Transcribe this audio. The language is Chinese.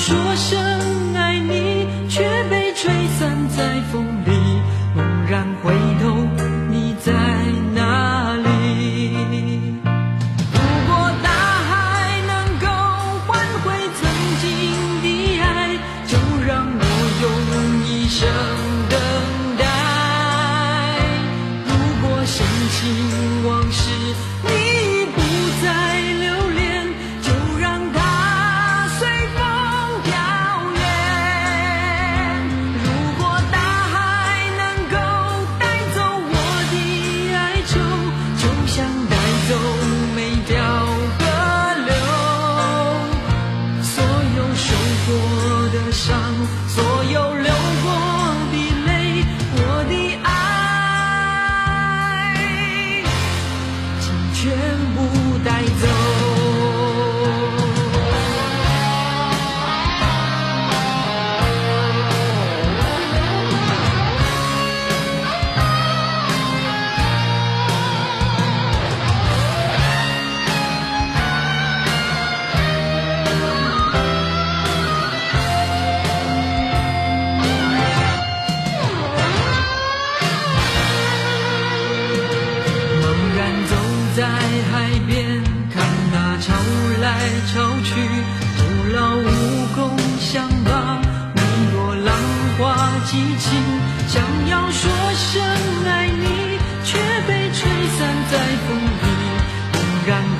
说声。在海边看那潮来潮去，徒劳无功，相把。你若浪花，激情想要说声爱你，却被吹散在风里，不敢。